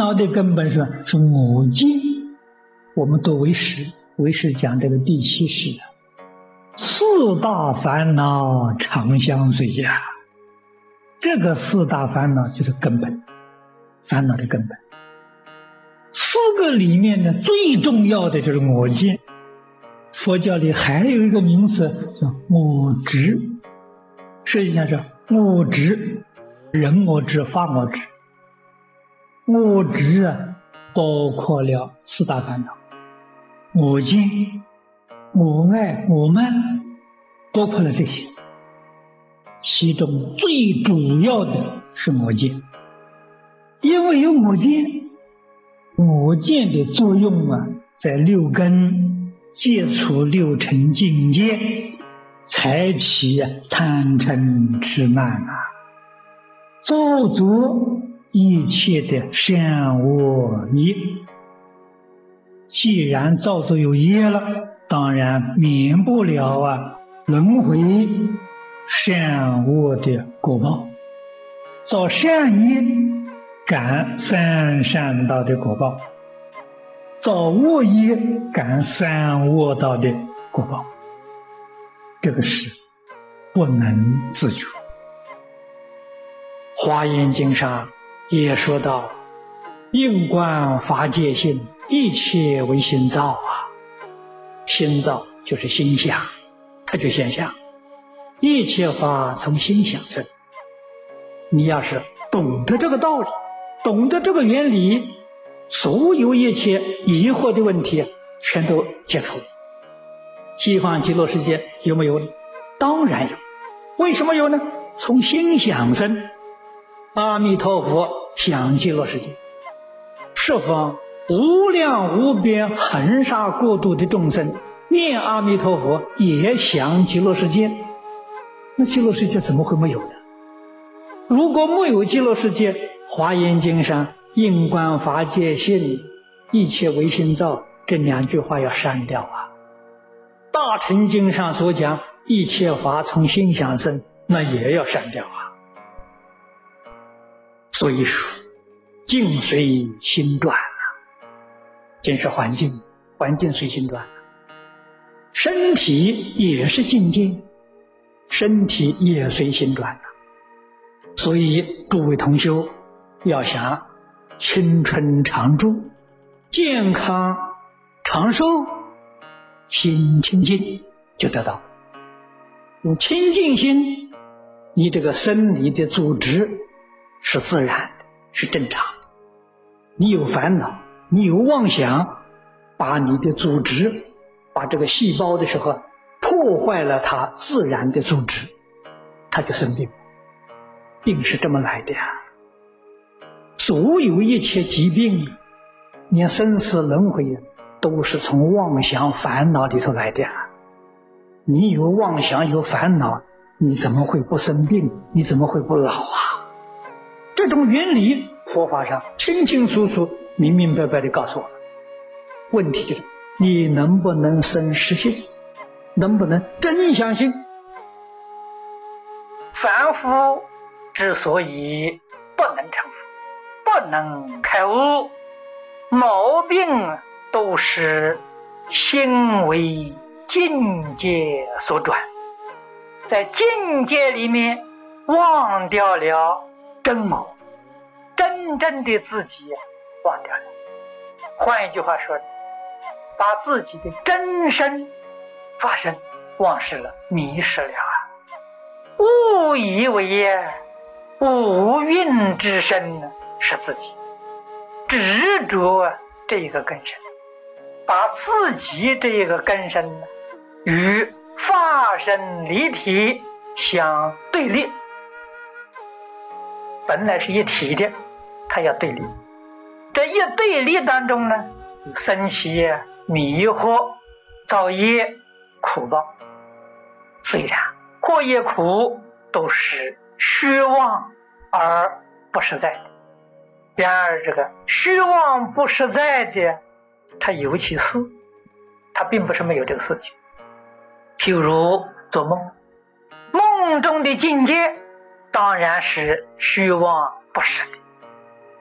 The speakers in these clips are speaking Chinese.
恼的根本是是我见。我们读为师，为师讲这个第七世啊，四大烦恼常相随呀。这个四大烦恼就是根本，烦恼的根本。四个里面呢，最重要的就是我见。佛教里还有一个名词叫我执，实际上是我执，人我执、法我执。我执啊，包括了四大烦恼，我见、我爱、我慢，包括了这些。其中最主要的是我见，因为有我见，我见的作用啊，在六根接触六尘境界，才起贪嗔痴慢啊，造作一切的善恶业。既然造作有业了，当然免不了啊轮回。善恶的果报，造善业感三善道的果报，造恶业感三恶道的果报，这个是不能自觉。华严经上也说到：“应观法界性，一切为心造啊！心造就是心想，它就现象。”一切法从心想生。你要是懂得这个道理，懂得这个原理，所有一切疑惑的问题全都解除。西方极乐世界有没有？当然有。为什么有呢？从心想生。阿弥陀佛想极乐世界，十方无量无边恒沙国度的众生念阿弥陀佛也想极乐世界。那极乐世界怎么会没有呢？如果没有极乐世界，《华严经》上“应观法界性，一切唯心造”这两句话要删掉啊。《大乘经》上所讲“一切法从心想生”，那也要删掉啊。所以说，境随心转啊，境是环境，环境随心转，身体也是境界。身体也随心转的，所以诸位同修要想青春常驻、健康长寿，心清净就得到。用清净心，你这个生理的组织是自然的，是正常的。你有烦恼，你有妄想，把你的组织，把这个细胞的时候。破坏了它自然的组织，它就生病。病是这么来的呀。所有一切疾病，连生死轮回，都是从妄想烦恼里头来的。你有妄想有烦恼，你怎么会不生病？你怎么会不老啊？这种原理，佛法上清清楚楚、明明白白的告诉我们。问题就是，你能不能生实性？能不能真相信？凡夫之所以不能成佛、不能开悟，毛病都是心为境界所转，在境界里面忘掉了真我，真正的自己忘掉了。换一句话说，把自己的真身。发生忘失了，迷失了啊！误以为五蕴之身呢是自己，执着这一个根身，把自己这一个根身与化身离体相对立，本来是一体的，它要对立，在一对立当中呢，生起迷惑、造业。苦报，虽然过也苦，都是虚妄而不实在的。然而，这个虚妄不实在的，它有其事，它并不是没有这个事情。譬如做梦，梦中的境界当然是虚妄不实的，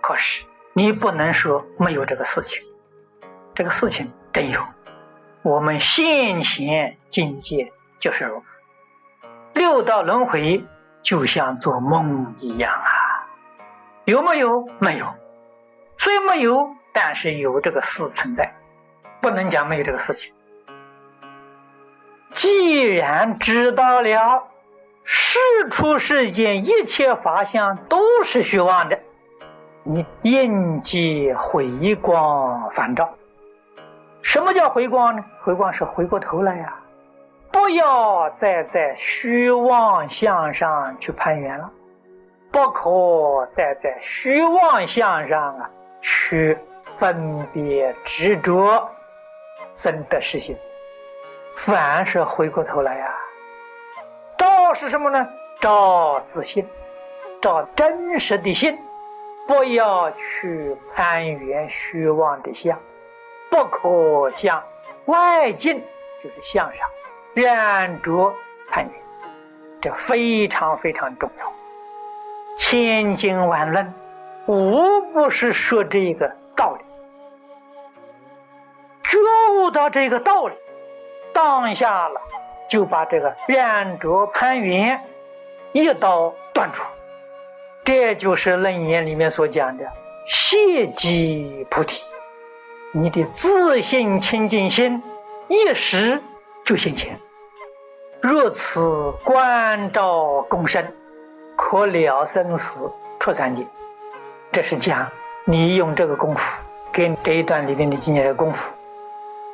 可是你不能说没有这个事情，这个事情真有。我们现前境界就是如此，六道轮回就像做梦一样啊！有没有？没有，虽没有，但是有这个事存在，不能讲没有这个事情。既然知道了世出世间一切法相都是虚妄的，你应即回光返照。什么叫回光呢？回光是回过头来呀，不要再在虚妄相上去攀缘了，不可再在虚妄相上啊去分别执着生得实心，凡是回过头来呀，照是什么呢？照自信，照真实的心，不要去攀缘虚妄的相。不可向外境，就是向上染着攀缘，这非常非常重要。千经万论，无不是说这个道理。觉悟到这个道理，当下了，就把这个染着攀缘一刀断除。这就是楞严里面所讲的谢即菩提。你的自信清净心一时就现前，若此观照共生，可了生死出三界。这是讲你用这个功夫，跟这一段里面的经验的功夫，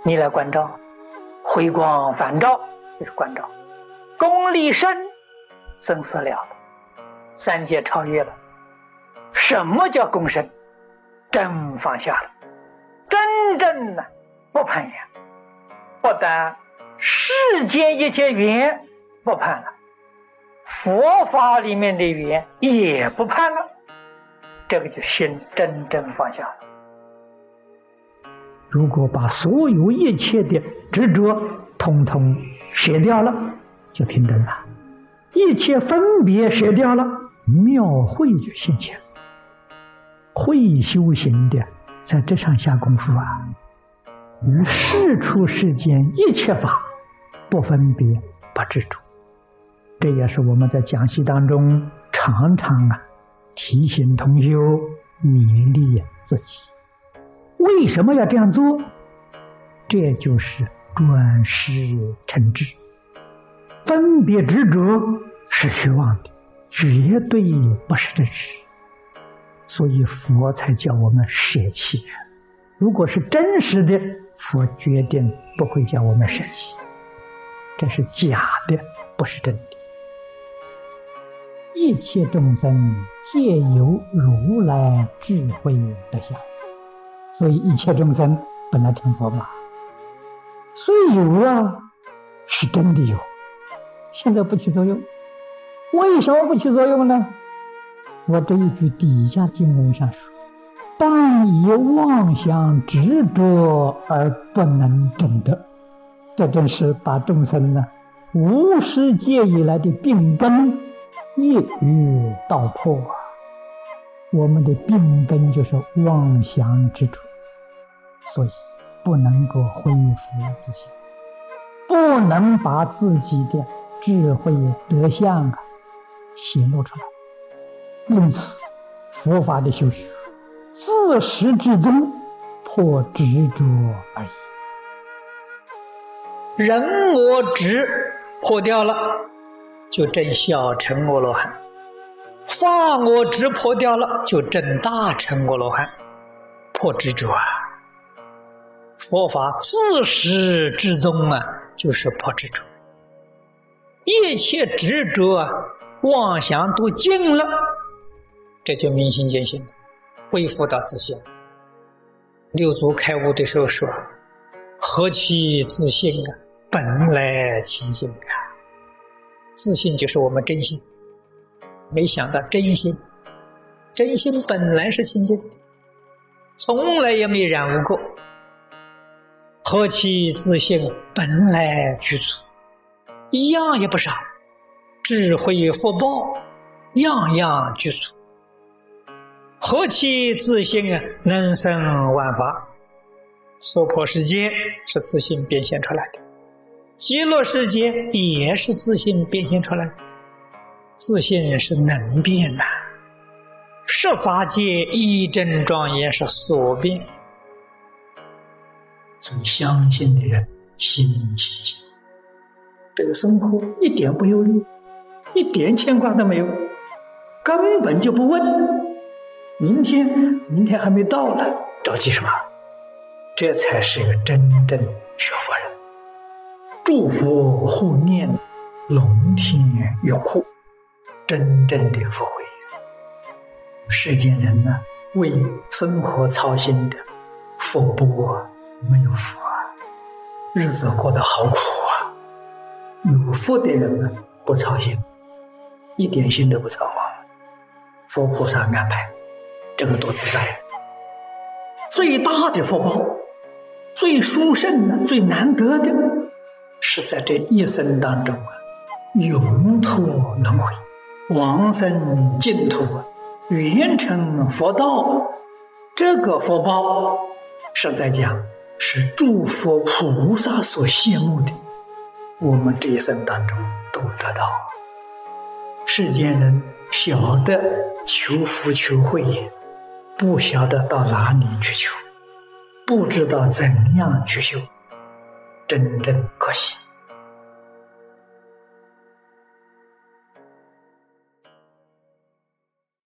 你来关照，回光返照就是关照，功力深，生死了，三界超越了。什么叫共生？真放下了。真正的不攀缘，不但世间一切缘不攀了，佛法里面的缘也不攀了，这个就心真正放下了。如果把所有一切的执着统统舍掉了，就平等了；一切分别舍掉了，妙慧就现前。会修行的。在这上下功夫啊，于世出世间一切法不分别不执着，这也是我们在讲习当中常常啊提醒同修勉励自己。为什么要这样做？这就是转世成智。分别执着是虚妄的，绝对不是真实。所以佛才叫我们舍弃。如果是真实的，佛决定不会叫我们舍弃。这是假的，不是真的。一切众生皆由如来智慧得相，所以一切众生本来成佛法，虽有啊，是真的有，现在不起作用。为什么不起作用呢？我这一句底下经文上说：“但以妄想执着而不能证得。”这正是把众生呢无始界以来的病根一语道破啊！我们的病根就是妄想执着，所以不能够恢复自信，不能把自己的智慧德相啊显露出来。因此，佛法的修学，自始至终破执着而已。人我执破掉了，就证小乘阿罗汉；法我执破掉了，就证大乘阿罗汉。破执着啊！佛法自始至终啊，就是破执着。一切执着啊，妄想都尽了。这就明心见性，恢复到自信。六祖开悟的时候说：“何其自信啊！本来清净啊！自信就是我们真心。没想到真心，真心本来是清净，从来也没染污过。何其自信，本来具足，一样也不少，智慧福报样样具足。”何其自信啊，能生万法。娑婆世界是自信变现出来的，极乐世界也是自信变现出来的。自信是能变呐，十法界一真庄严是所变。所以相信的人心清净，这个生活一点不忧虑，一点牵挂都没有，根本就不问明天，明天还没到呢，着急什么？这才是一个真正学佛人，祝福护念，龙天拥护，真正的福慧。世间人呢，为生活操心的，福不没有福啊，日子过得好苦啊。有福的人呢，不操心，一点心都不操啊。佛菩萨安排，这个多自在。最大的福报。最殊胜的、最难得的，是在这一生当中啊，永脱轮回，往生净土，圆成佛道。这个福报，实在讲是诸佛菩萨所羡慕的。我们这一生当中都得到。世间人晓得求福求慧，不晓得到哪里去求。不知道怎样去修，真正可惜。